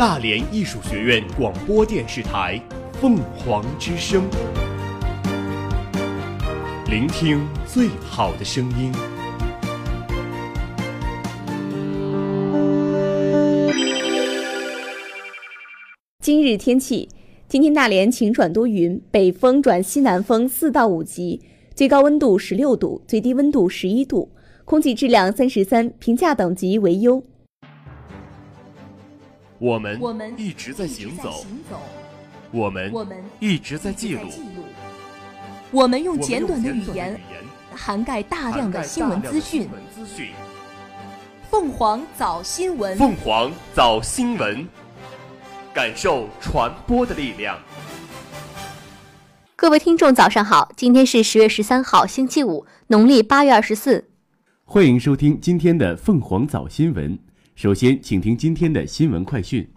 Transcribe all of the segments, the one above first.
大连艺术学院广播电视台《凤凰之声》，聆听最好的声音。今日天气：今天大连晴转多云，北风转西南风四到五级，最高温度十六度，最低温度十一度，空气质量三十三，评价等级为优。我们我们一直在行走，我们我们一直在记录，我们用简短的语言涵盖大量的新闻资讯。凤凰早新闻，凤凰早新闻。感受传播的力量。各位听众，早上好！今天是十月十三号，星期五，农历八月二十四。欢迎收听今天的凤凰早新闻。首先，请听今天的新闻快讯。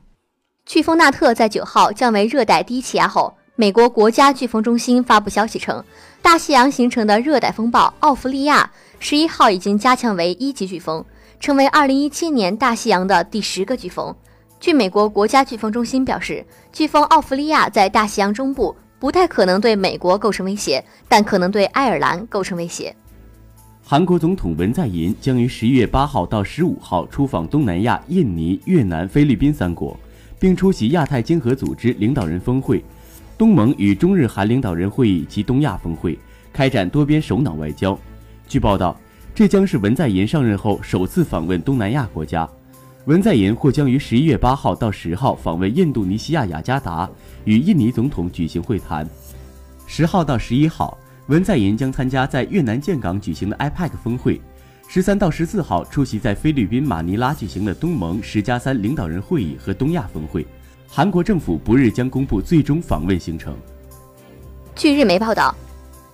飓风纳特在九号降为热带低气压后，美国国家飓风中心发布消息称，大西洋形成的热带风暴奥弗利亚十一号已经加强为一级飓风，成为二零一七年大西洋的第十个飓风。据美国国家飓风中心表示，飓风奥弗利亚在大西洋中部，不太可能对美国构成威胁，但可能对爱尔兰构成威胁。韩国总统文在寅将于十一月八号到十五号出访东南亚、印尼、越南、菲律宾三国，并出席亚太经合组织领导人峰会、东盟与中日韩领导人会议及东亚峰会，开展多边首脑外交。据报道，这将是文在寅上任后首次访问东南亚国家。文在寅或将于十一月八号到十号访问印度尼西亚雅加达，与印尼总统举行会谈。十号到十一号，文在寅将参加在越南建港举行的 IPAC 峰会。十三到十四号出席在菲律宾马尼拉举行的东盟十加三领导人会议和东亚峰会。韩国政府不日将公布最终访问行程。据日媒报道。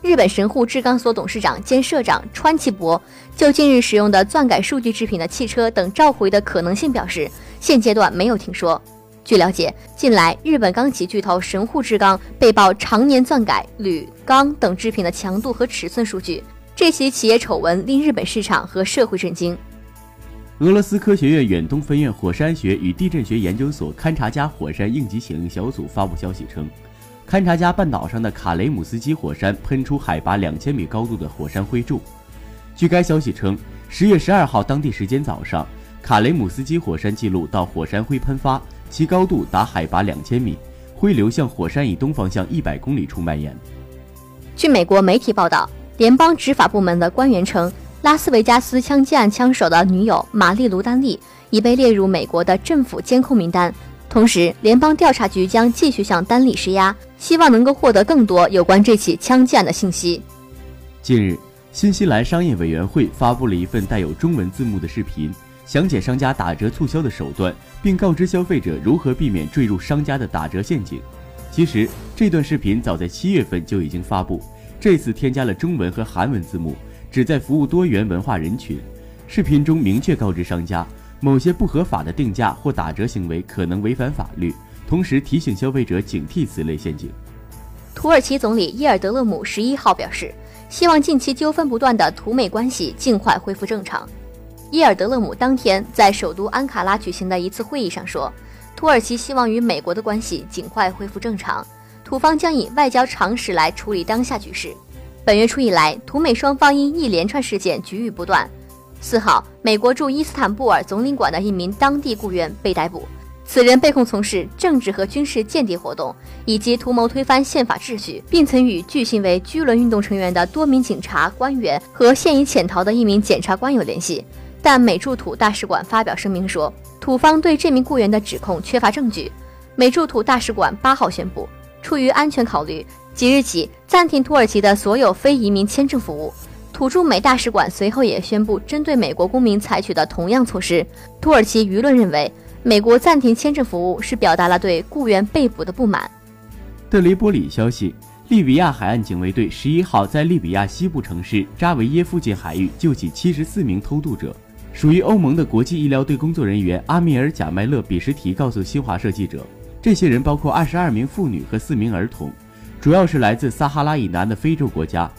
日本神户制钢所董事长兼社长川崎博就近日使用的钻改数据制品的汽车等召回的可能性表示，现阶段没有听说。据了解，近来日本钢企巨头神户制钢被曝常年钻改铝、钢等制品的强度和尺寸数据，这起企业丑闻令日本市场和社会震惊。俄罗斯科学院远东分院火山学与地震学研究所勘察加火山应急响应小组发布消息称。勘察加半岛上的卡雷姆斯基火山喷出海拔两千米高度的火山灰柱。据该消息称，十月十二号当地时间早上，卡雷姆斯基火山记录到火山灰喷发，其高度达海拔两千米，灰流向火山以东方向一百公里处蔓延。据美国媒体报道，联邦执法部门的官员称，拉斯维加斯枪击案枪手的女友玛丽卢丹利已被列入美国的政府监控名单。同时，联邦调查局将继续向丹利施压，希望能够获得更多有关这起枪击案的信息。近日，新西兰商业委员会发布了一份带有中文字幕的视频，详解商家打折促销的手段，并告知消费者如何避免坠入商家的打折陷阱。其实，这段视频早在七月份就已经发布，这次添加了中文和韩文字幕，旨在服务多元文化人群。视频中明确告知商家。某些不合法的定价或打折行为可能违反法律，同时提醒消费者警惕此类陷阱。土耳其总理伊尔德勒姆十一号表示，希望近期纠纷不断的土美关系尽快恢复正常。伊尔德勒姆当天在首都安卡拉举行的一次会议上说，土耳其希望与美国的关系尽快恢复正常，土方将以外交常识来处理当下局势。本月初以来，土美双方因一连串事件局域不断。四号，美国驻伊斯坦布尔总领馆的一名当地雇员被逮捕，此人被控从事政治和军事间谍活动，以及图谋推翻宪法秩序，并曾与据信为居伦运动成员的多名警察官员和现已潜逃的一名检察官有联系。但美驻土大使馆发表声明说，土方对这名雇员的指控缺乏证据。美驻土大使馆八号宣布，出于安全考虑，即日起暂停土耳其的所有非移民签证服务。土驻美大使馆随后也宣布，针对美国公民采取的同样措施。土耳其舆论认为，美国暂停签证服务是表达了对雇员被捕的不满。德雷波里消息：利比亚海岸警卫队十一号在利比亚西部城市扎维耶附近海域救起七十四名偷渡者。属于欧盟的国际医疗队工作人员阿米尔·贾麦勒比什提告诉新华社记者，这些人包括二十二名妇女和四名儿童，主要是来自撒哈拉以南的非洲国家。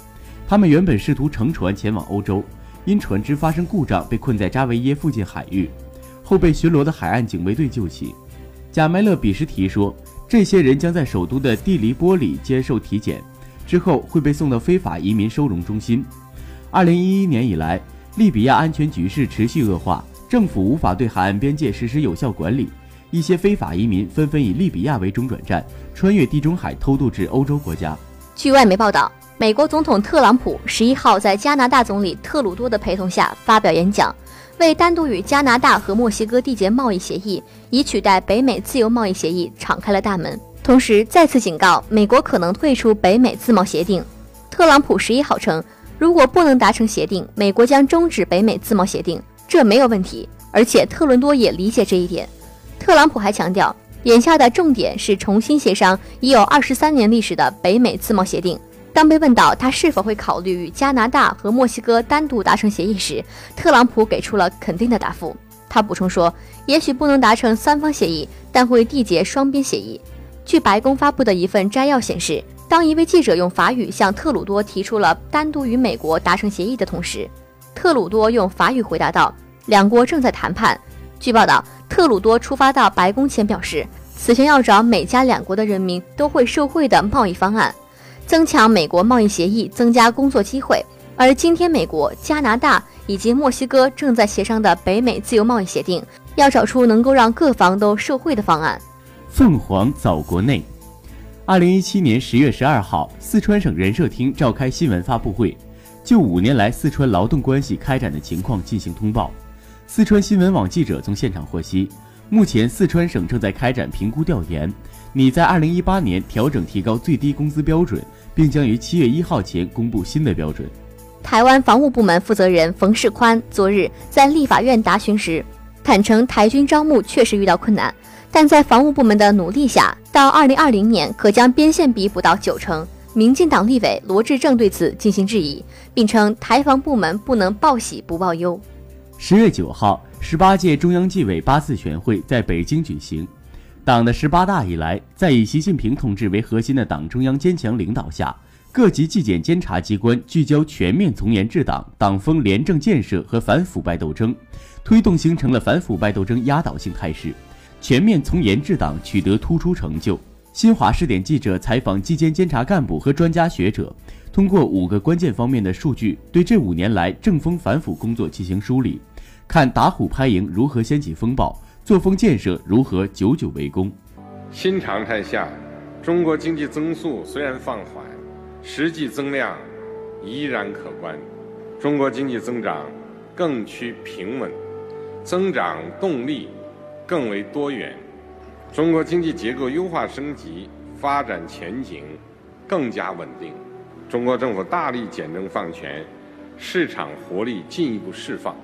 他们原本试图乘船前往欧洲，因船只发生故障被困在扎维耶附近海域，后被巡逻的海岸警卫队救起。贾麦勒比什提说，这些人将在首都的蒂黎波里接受体检，之后会被送到非法移民收容中心。二零一一年以来，利比亚安全局势持续恶化，政府无法对海岸边界实施有效管理，一些非法移民纷纷以利比亚为中转站，穿越地中海偷渡至欧洲国家。据外媒报道，美国总统特朗普十一号在加拿大总理特鲁多的陪同下发表演讲。为单独与加拿大和墨西哥缔结贸易协议，以取代北美自由贸易协议，敞开了大门。同时，再次警告美国可能退出北美自贸协定。特朗普十一号称，如果不能达成协定，美国将终止北美自贸协定，这没有问题。而且，特伦多也理解这一点。特朗普还强调，眼下的重点是重新协商已有二十三年历史的北美自贸协定。当被问到他是否会考虑与加拿大和墨西哥单独达成协议时，特朗普给出了肯定的答复。他补充说：“也许不能达成三方协议，但会缔结双边协议。”据白宫发布的一份摘要显示，当一位记者用法语向特鲁多提出了单独与美国达成协议的同时，特鲁多用法语回答道：“两国正在谈判。”据报道，特鲁多出发到白宫前表示，此前要找美加两国的人民都会受惠的贸易方案。增强美国贸易协议，增加工作机会。而今天，美国、加拿大以及墨西哥正在协商的北美自由贸易协定，要找出能够让各方都受惠的方案。凤凰早国内，二零一七年十月十二号，四川省人社厅召开新闻发布会，就五年来四川劳动关系开展的情况进行通报。四川新闻网记者从现场获悉，目前四川省正在开展评估调研，拟在二零一八年调整提高最低工资标准。并将于七月一号前公布新的标准。台湾防务部门负责人冯世宽昨日在立法院答询时坦诚，台军招募确实遇到困难，但在防务部门的努力下，到二零二零年可将边线比补到九成。民进党立委罗志正对此进行质疑，并称台防部门不能报喜不报忧。十月九号，十八届中央纪委八次全会在北京举行。党的十八大以来，在以习近平同志为核心的党中央坚强领导下，各级纪检监察机关聚焦全面从严治党、党风廉政建设和反腐败斗争，推动形成了反腐败斗争压倒性态势，全面从严治党取得突出成就。新华视点记者采访纪检监察干部和专家学者，通过五个关键方面的数据，对这五年来正风反腐工作进行梳理，看打虎拍蝇如何掀起风暴。作风建设如何久久为功？新常态下，中国经济增速虽然放缓，实际增量依然可观。中国经济增长更趋平稳，增长动力更为多元。中国经济结构优化升级，发展前景更加稳定。中国政府大力简政放权，市场活力进一步释放。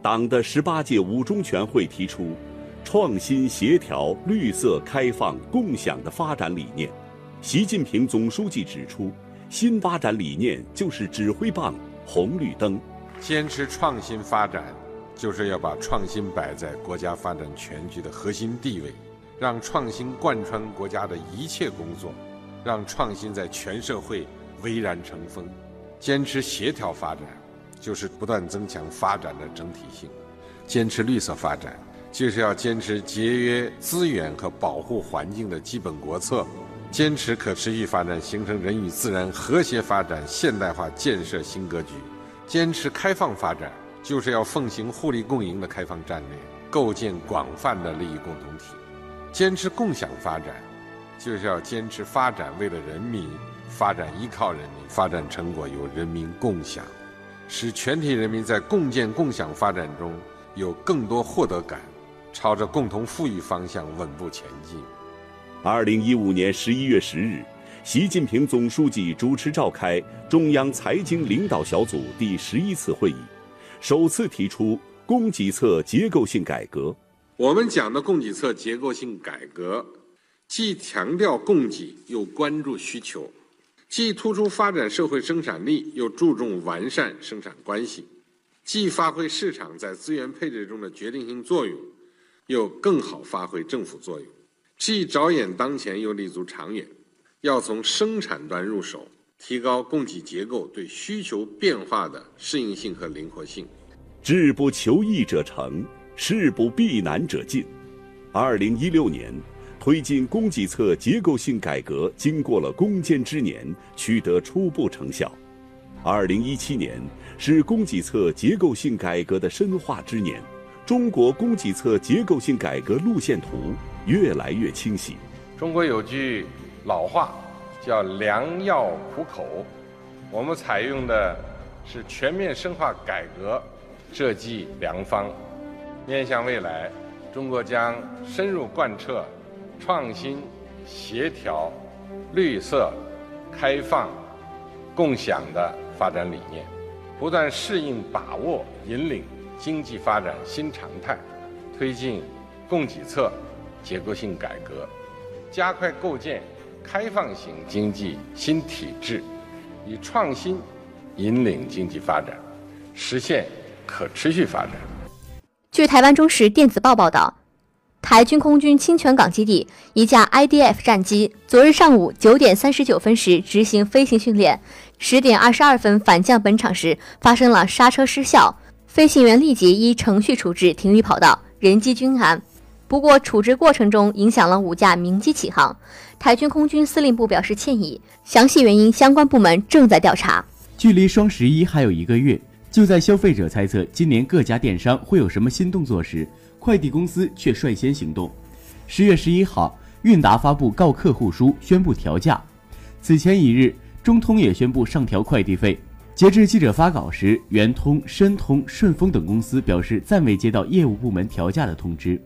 党的十八届五中全会提出“创新、协调、绿色、开放、共享”的发展理念。习近平总书记指出，新发展理念就是指挥棒、红绿灯。坚持创新发展，就是要把创新摆在国家发展全局的核心地位，让创新贯穿国家的一切工作，让创新在全社会蔚然成风。坚持协调发展。就是不断增强发展的整体性，坚持绿色发展，就是要坚持节约资源和保护环境的基本国策，坚持可持续发展，形成人与自然和谐发展现代化建设新格局；坚持开放发展，就是要奉行互利共赢的开放战略，构建广泛的利益共同体；坚持共享发展，就是要坚持发展为了人民，发展依靠人民，发展成果由人民共享。使全体人民在共建共享发展中有更多获得感，朝着共同富裕方向稳步前进。二零一五年十一月十日，习近平总书记主持召开中央财经领导小组第十一次会议，首次提出供给侧结构性改革。我们讲的供给侧结构性改革，既强调供给，又关注需求。既突出发展社会生产力，又注重完善生产关系；既发挥市场在资源配置中的决定性作用，又更好发挥政府作用；既着眼当前，又立足长远。要从生产端入手，提高供给结构对需求变化的适应性和灵活性。志不求易者成，事不避难者进。二零一六年，推进供给侧结构性改革经过了攻坚之年，取得初步成效。二零一七年是供给侧结构性改革的深化之年，中国供给侧结构性改革路线图越来越清晰。中国有句老话，叫“良药苦口”，我们采用的是全面深化改革这剂良方。面向未来，中国将深入贯彻创新、协调、绿色、开放、共享的发展理念，不断适应、把握、引领经济发展新常态，推进供给侧结构性改革。加快构建开放型经济新体制，以创新引领经济发展，实现可持续发展。据台湾中时电子报报道，台军空军清泉港基地一架 IDF 战机昨日上午九点三十九分时执行飞行训练，十点二十二分反降本场时发生了刹车失效，飞行员立即依程序处置停于跑道，人机均安。不过，处置过程中影响了五架民机起航，台军空军司令部表示歉意，详细原因相关部门正在调查。距离双十一还有一个月，就在消费者猜测今年各家电商会有什么新动作时，快递公司却率先行动。十月十一号，韵达发布告客户书，宣布调价。此前一日，中通也宣布上调快递费。截至记者发稿时，圆通、申通、顺丰等公司表示暂未接到业务部门调价的通知。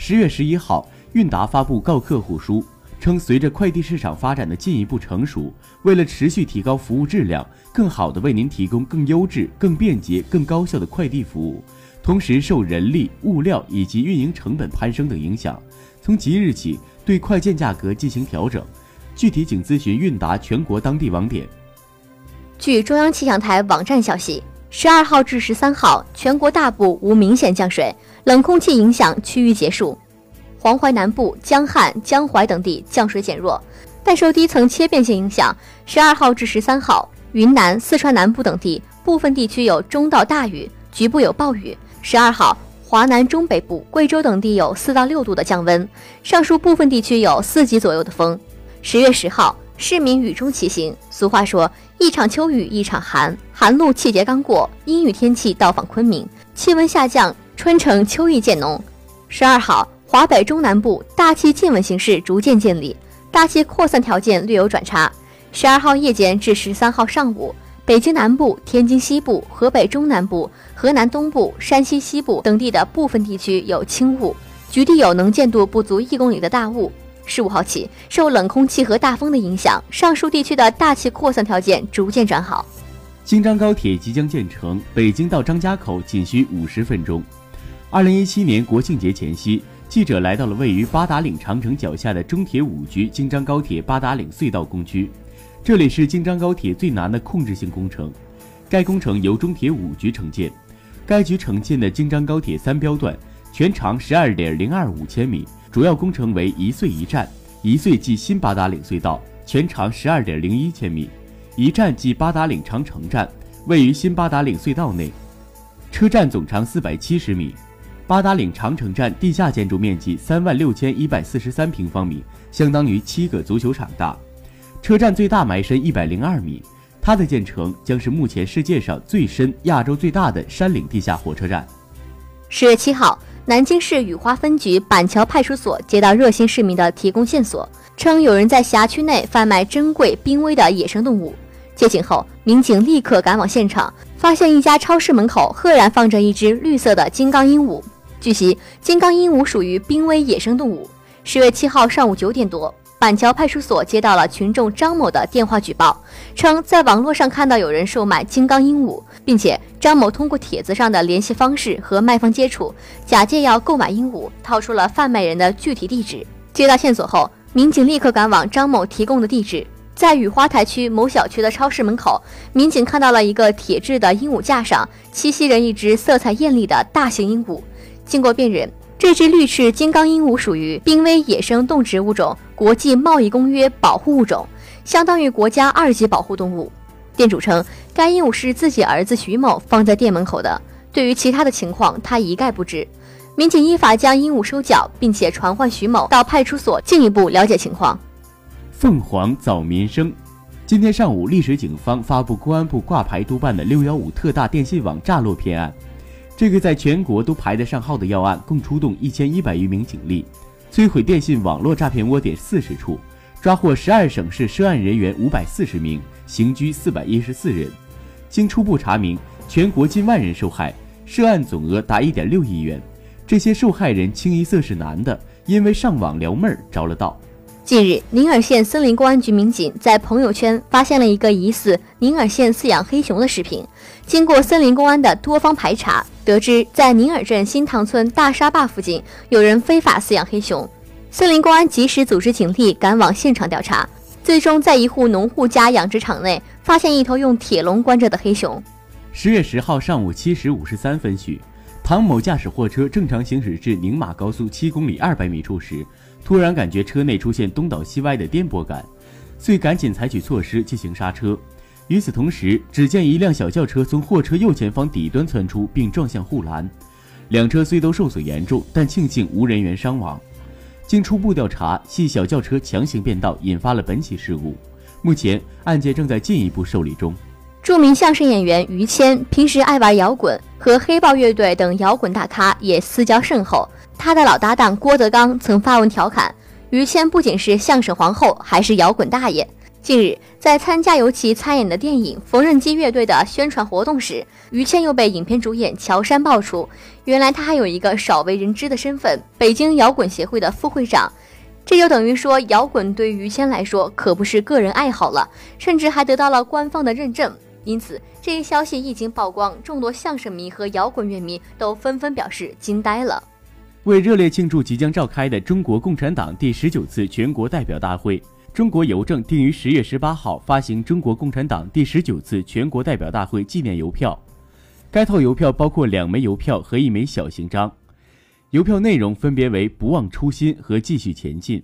十月十一号，韵达发布告客户书，称随着快递市场发展的进一步成熟，为了持续提高服务质量，更好地为您提供更优质、更便捷、更高效的快递服务，同时受人力、物料以及运营成本攀升等影响，从即日起对快件价格进行调整。具体请咨询韵达全国当地网点。据中央气象台网站消息。十二号至十三号，全国大部无明显降水，冷空气影响趋于结束。黄淮南部、江汉、江淮等地降水减弱，但受低层切变性影响，十二号至十三号，云南、四川南部等地部分地区有中到大雨，局部有暴雨。十二号，华南中北部、贵州等地有四到六度的降温，上述部分地区有四级左右的风。十月十号。市民雨中骑行。俗话说：“一场秋雨一场寒，寒露气节刚过，阴雨天气到访昆明，气温下降，春城秋意渐浓。”十二号，华北中南部大气静稳形势逐渐建立，大气扩散条件略有转差。十二号夜间至十三号上午，北京南部、天津西部、河北中南部、河南东部、山西西部等地的部分地区有轻雾，局地有能见度不足一公里的大雾。十五号起，受冷空气和大风的影响，上述地区的大气扩散条件逐渐转好。京张高铁即将建成，北京到张家口仅需五十分钟。二零一七年国庆节前夕，记者来到了位于八达岭长城脚下的中铁五局京张高铁八达岭隧道工区，这里是京张高铁最难的控制性工程。该工程由中铁五局承建，该局承建的京张高铁三标段，全长十二点零二五千米。主要工程为一隧一站，一隧即新八达岭隧道，全长十二点零一千米；一站即八达岭长城站，位于新八达岭隧道内，车站总长四百七十米。八达岭长城站地下建筑面积三万六千一百四十三平方米，相当于七个足球场大。车站最大埋深一百零二米，它的建成将是目前世界上最深、亚洲最大的山岭地下火车站。十月七号。南京市雨花分局板桥派出所接到热心市民的提供线索，称有人在辖区内贩卖珍贵濒危的野生动物。接警后，民警立刻赶往现场，发现一家超市门口赫然放着一只绿色的金刚鹦鹉。据悉，金刚鹦鹉属于濒危野生动物。十月七号上午九点多。板桥派出所接到了群众张某的电话举报，称在网络上看到有人售卖金刚鹦鹉，并且张某通过帖子上的联系方式和卖方接触，假借要购买鹦鹉，套出了贩卖人的具体地址。接到线索后，民警立刻赶往张某提供的地址，在雨花台区某小区的超市门口，民警看到了一个铁制的鹦鹉架上栖息着一只色彩艳丽的大型鹦鹉。经过辨认。这只绿翅金刚鹦鹉属于濒危野生动植物种国际贸易公约保护物种，相当于国家二级保护动物。店主称，该鹦鹉是自己儿子徐某放在店门口的，对于其他的情况他一概不知。民警依法将鹦鹉收缴，并且传唤徐某到派出所进一步了解情况。凤凰早民生，今天上午，丽水警方发布公安部挂牌督办的“六幺五”特大电信网诈落骗案。这个在全国都排得上号的要案，共出动一千一百余名警力，摧毁电信网络诈骗窝点四十处，抓获十二省市涉案人员五百四十名，刑拘四百一十四人。经初步查明，全国近万人受害，涉案总额达一点六亿元。这些受害人清一色是男的，因为上网撩妹儿着了道。近日，宁洱县森林公安局民警在朋友圈发现了一个疑似宁洱县饲养黑熊的视频。经过森林公安的多方排查，得知在宁洱镇新塘村大沙坝附近有人非法饲养黑熊。森林公安及时组织警力赶往现场调查，最终在一户农户家养殖场内发现一头用铁笼关着的黑熊。十月十号上午七时五十三分许，唐某驾驶货车正常行驶至宁马高速七公里二百米处时。突然感觉车内出现东倒西歪的颠簸感，遂赶紧采取措施进行刹车。与此同时，只见一辆小轿车从货车右前方底端窜出，并撞向护栏。两车虽都受损严重，但庆幸无人员伤亡。经初步调查，系小轿车强行变道引发了本起事故。目前案件正在进一步受理中。著名相声演员于谦平时爱玩摇滚，和黑豹乐队等摇滚大咖也私交甚厚。他的老搭档郭德纲曾发文调侃，于谦不仅是相声皇后，还是摇滚大爷。近日，在参加由其参演的电影《缝纫机乐队》的宣传活动时，于谦又被影片主演乔杉爆出，原来他还有一个少为人知的身份——北京摇滚协会的副会长。这就等于说，摇滚对于谦来说可不是个人爱好了，甚至还得到了官方的认证。因此，这一消息一经曝光，众多相声迷和摇滚乐迷都纷纷表示惊呆了。为热烈庆祝即将召开的中国共产党第十九次全国代表大会，中国邮政定于十月十八号发行中国共产党第十九次全国代表大会纪念邮票。该套邮票包括两枚邮票和一枚小型章，邮票内容分别为“不忘初心”和“继续前进”，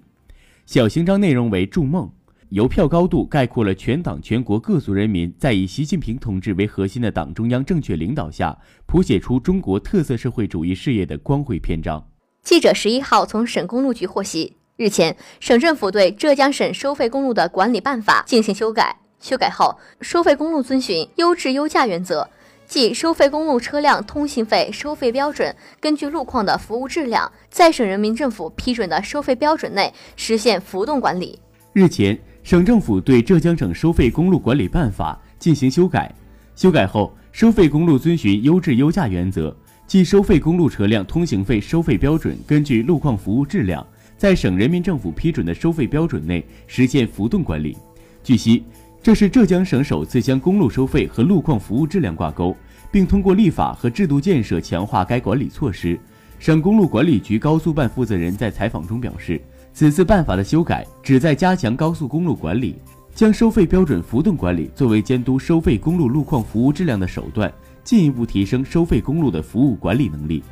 小型章内容为“筑梦”。邮票高度概括了全党全国各族人民在以习近平同志为核心的党中央正确领导下，谱写出中国特色社会主义事业的光辉篇章。记者十一号从省公路局获悉，日前，省政府对浙江省收费公路的管理办法进行修改。修改后，收费公路遵循优质优价原则，即收费公路车辆通行费收费标准根据路况的服务质量，在省人民政府批准的收费标准内实现浮动管理。日前，省政府对浙江省收费公路管理办法进行修改。修改后，收费公路遵循优质优价原则。即收费公路车辆通行费收费标准根据路况服务质量，在省人民政府批准的收费标准内实现浮动管理。据悉，这是浙江省首次将公路收费和路况服务质量挂钩，并通过立法和制度建设强化该管理措施。省公路管理局高速办负责人在采访中表示，此次办法的修改旨在加强高速公路管理，将收费标准浮动管理作为监督收费公路路况服务质量的手段。进一步提升收费公路的服务管理能力。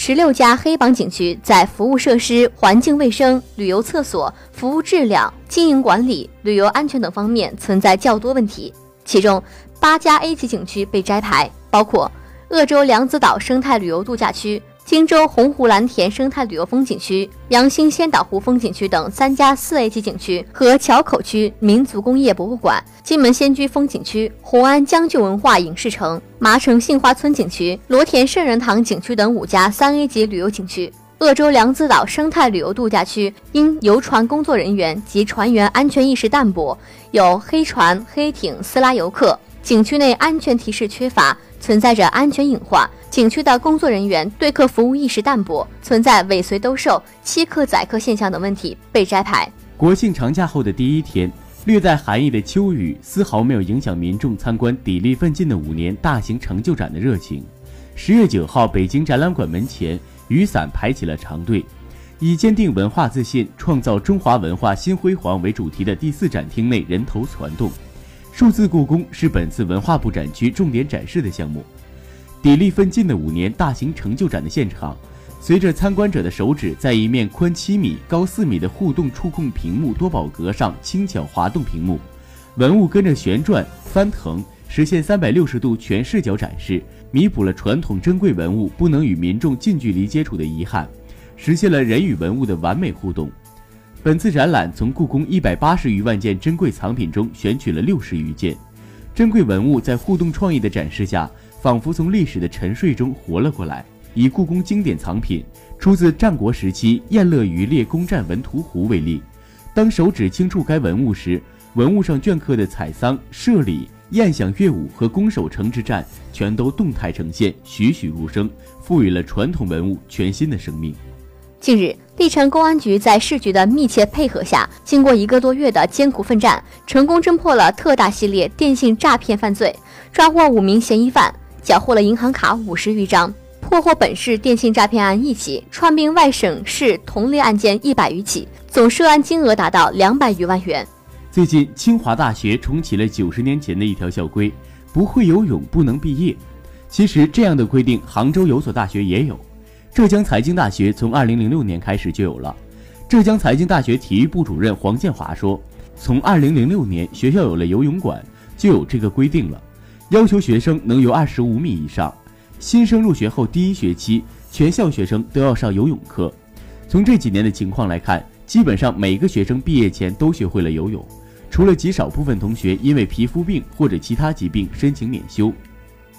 十六家黑榜景区在服务设施、环境卫生、旅游厕所、服务质量、经营管理、旅游安全等方面存在较多问题，其中八家 A 级景区被摘牌，包括鄂州梁子岛生态旅游度假区。荆州洪湖蓝田生态旅游风景区、阳新仙岛湖风景区等三家四 A 级景区和桥口区民族工业博物馆、金门仙居风景区、红安将军文化影视城、麻城杏花村景区、罗田圣人堂景区等五家三 A 级旅游景区。鄂州梁子岛生态旅游度假区因游船工作人员及船员安全意识淡薄，有黑船、黑艇私拉游客，景区内安全提示缺乏。存在着安全隐患，景区的工作人员对客服务意识淡薄，存在尾随兜售、欺客宰客现象等问题，被摘牌。国庆长假后的第一天，略带寒意的秋雨丝毫没有影响民众参观砥砺奋进的五年大型成就展的热情。十月九号，北京展览馆门前，雨伞排起了长队。以坚定文化自信，创造中华文化新辉煌为主题的第四展厅内人头攒动。数字故宫是本次文化部展区重点展示的项目，砥砺奋进的五年大型成就展的现场，随着参观者的手指在一面宽七米、高四米的互动触控屏幕多宝格上轻巧滑动屏幕，文物跟着旋转、翻腾，实现三百六十度全视角展示，弥补了传统珍贵文物不能与民众近距离接触的遗憾，实现了人与文物的完美互动。本次展览从故宫一百八十余万件珍贵藏品中选取了六十余件，珍贵文物在互动创意的展示下，仿佛从历史的沉睡中活了过来。以故宫经典藏品出自战国时期燕乐渔猎攻占文图壶为例，当手指轻触该文物时，文物上镌刻的采桑、射礼、宴享乐舞和攻守城之战，全都动态呈现，栩栩如生，赋予了传统文物全新的生命。近日，历城公安局在市局的密切配合下，经过一个多月的艰苦奋战，成功侦破了特大系列电信诈骗犯罪，抓获五名嫌疑犯，缴获了银行卡五十余张，破获本市电信诈骗案一起，串并外省市同类案件一百余起，总涉案金额达到两百余万元。最近，清华大学重启了九十年前的一条校规：不会游泳不能毕业。其实，这样的规定，杭州有所大学也有。浙江财经大学从二零零六年开始就有了。浙江财经大学体育部主任黄建华说：“从二零零六年学校有了游泳馆，就有这个规定了，要求学生能游二十五米以上。新生入学后第一学期，全校学生都要上游泳课。从这几年的情况来看，基本上每个学生毕业前都学会了游泳，除了极少部分同学因为皮肤病或者其他疾病申请免修。”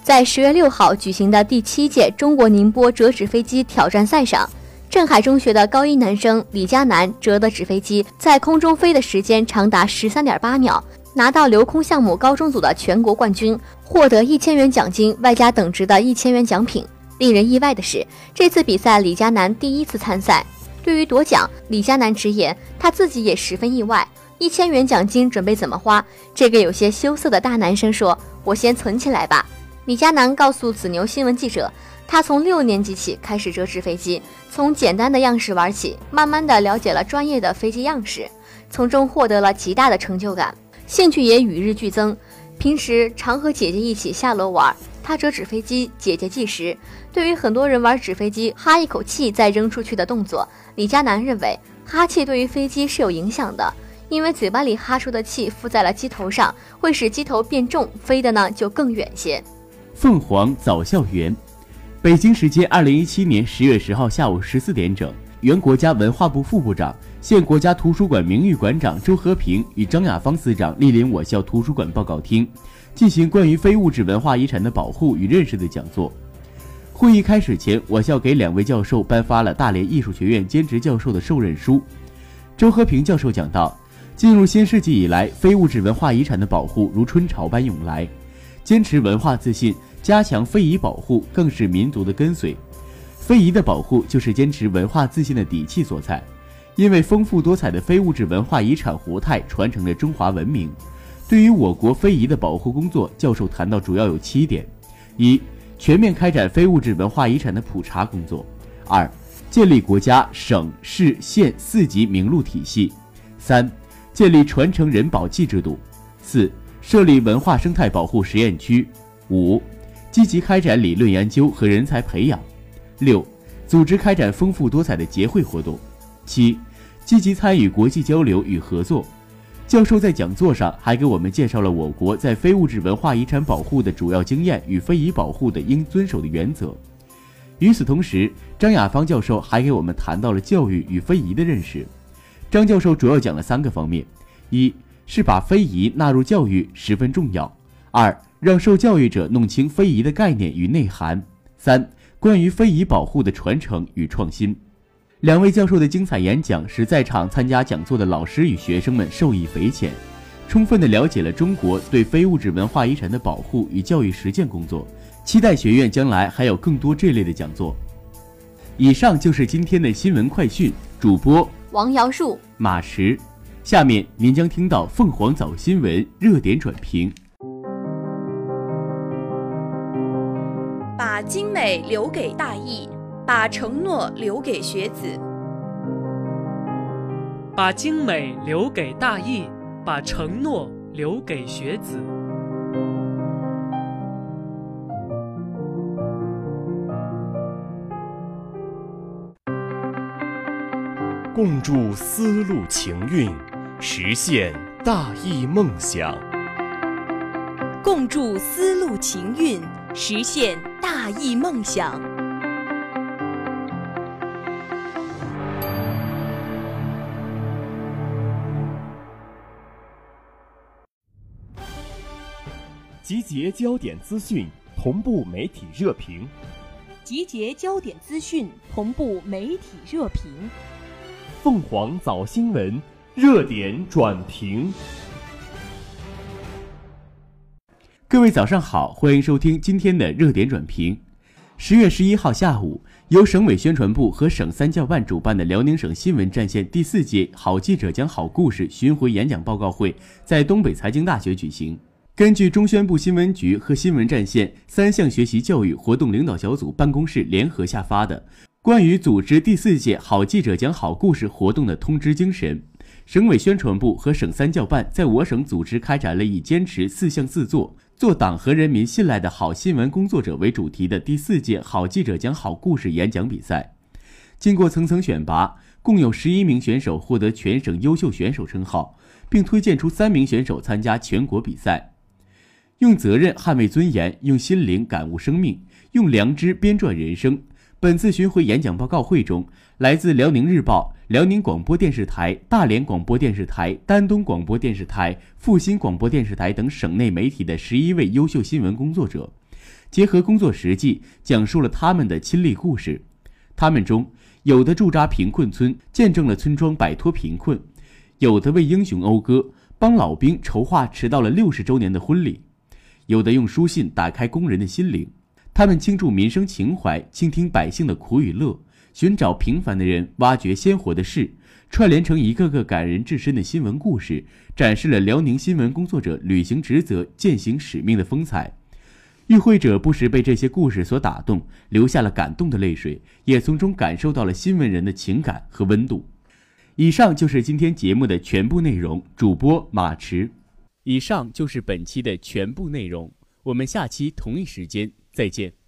在十月六号举行的第七届中国宁波折纸飞机挑战赛上，镇海中学的高一男生李佳楠折的纸飞机在空中飞的时间长达十三点八秒，拿到留空项目高中组的全国冠军，获得一千元奖金外加等值的一千元奖品。令人意外的是，这次比赛李佳楠第一次参赛。对于夺奖，李佳楠直言他自己也十分意外。一千元奖金准备怎么花？这个有些羞涩的大男生说：“我先存起来吧。”李佳楠告诉子牛新闻记者，他从六年级起开始折纸飞机，从简单的样式玩起，慢慢的了解了专业的飞机样式，从中获得了极大的成就感，兴趣也与日俱增。平时常和姐姐一起下楼玩，他折纸飞机，姐姐计时。对于很多人玩纸飞机哈一口气再扔出去的动作，李佳楠认为哈气对于飞机是有影响的，因为嘴巴里哈出的气附在了机头上，会使机头变重，飞的呢就更远些。凤凰早校园，北京时间二零一七年十月十号下午十四点整，原国家文化部副部长、现国家图书馆名誉馆长周和平与张亚芳司长莅临我校图书馆报告厅，进行关于非物质文化遗产的保护与认识的讲座。会议开始前，我校给两位教授颁发了大连艺术学院兼职教授的授任书。周和平教授讲到，进入新世纪以来，非物质文化遗产的保护如春潮般涌来，坚持文化自信。加强非遗保护更是民族的跟随，非遗的保护就是坚持文化自信的底气所在。因为丰富多彩的非物质文化遗产活态传承着中华文明。对于我国非遗的保护工作，教授谈到主要有七点：一、全面开展非物质文化遗产的普查工作；二、建立国家、省、市、县四级名录体系；三、建立传承人保技制度；四、设立文化生态保护实验区；五。积极开展理论研究和人才培养，六，组织开展丰富多彩的节会活动，七，积极参与国际交流与合作。教授在讲座上还给我们介绍了我国在非物质文化遗产保护的主要经验与非遗保护的应遵守的原则。与此同时，张亚芳教授还给我们谈到了教育与非遗的认识。张教授主要讲了三个方面：一是把非遗纳入教育十分重要；二。让受教育者弄清非遗的概念与内涵。三、关于非遗保护的传承与创新。两位教授的精彩演讲使在场参加讲座的老师与学生们受益匪浅，充分地了解了中国对非物质文化遗产的保护与教育实践工作。期待学院将来还有更多这类的讲座。以上就是今天的新闻快讯，主播王瑶树、马驰。下面您将听到凤凰早新闻热点转评。美留给大义，把承诺留给学子。把精美留给大义，把承诺留给学子。共筑丝路情韵，实现大义梦想。共筑丝路情韵，实现大义梦想。集结焦点资讯，同步媒体热评。集结焦点资讯，同步媒体热评。凤凰早新闻热点转评。各位早上好，欢迎收听今天的热点转评。十月十一号下午，由省委宣传部和省三教办主办的辽宁省新闻战线第四届“好记者讲好故事”巡回演讲报告会在东北财经大学举行。根据中宣部新闻局和新闻战线三项学习教育活动领导小组办公室联合下发的关于组织第四届“好记者讲好故事”活动的通知精神，省委宣传部和省三教办在我省组织开展了以“坚持四项四做，做党和人民信赖的好新闻工作者”为主题的第四届“好记者讲好故事”演讲比赛。经过层层选拔，共有十一名选手获得全省优秀选手称号，并推荐出三名选手参加全国比赛。用责任捍卫尊严，用心灵感悟生命，用良知编撰人生。本次巡回演讲报告会中，来自辽宁日报、辽宁广播电视台、大连广播电视台、丹东广播电视台、阜新广播电视台等省内媒体的十一位优秀新闻工作者，结合工作实际，讲述了他们的亲历故事。他们中，有的驻扎贫困村，见证了村庄摆脱贫困；有的为英雄讴歌，帮老兵筹划迟到了六十周年的婚礼。有的用书信打开工人的心灵，他们倾注民生情怀，倾听百姓的苦与乐，寻找平凡的人，挖掘鲜活的事，串联成一个个感人至深的新闻故事，展示了辽宁新闻工作者履行职责、践行使命的风采。与会者不时被这些故事所打动，流下了感动的泪水，也从中感受到了新闻人的情感和温度。以上就是今天节目的全部内容。主播马驰。以上就是本期的全部内容，我们下期同一时间再见。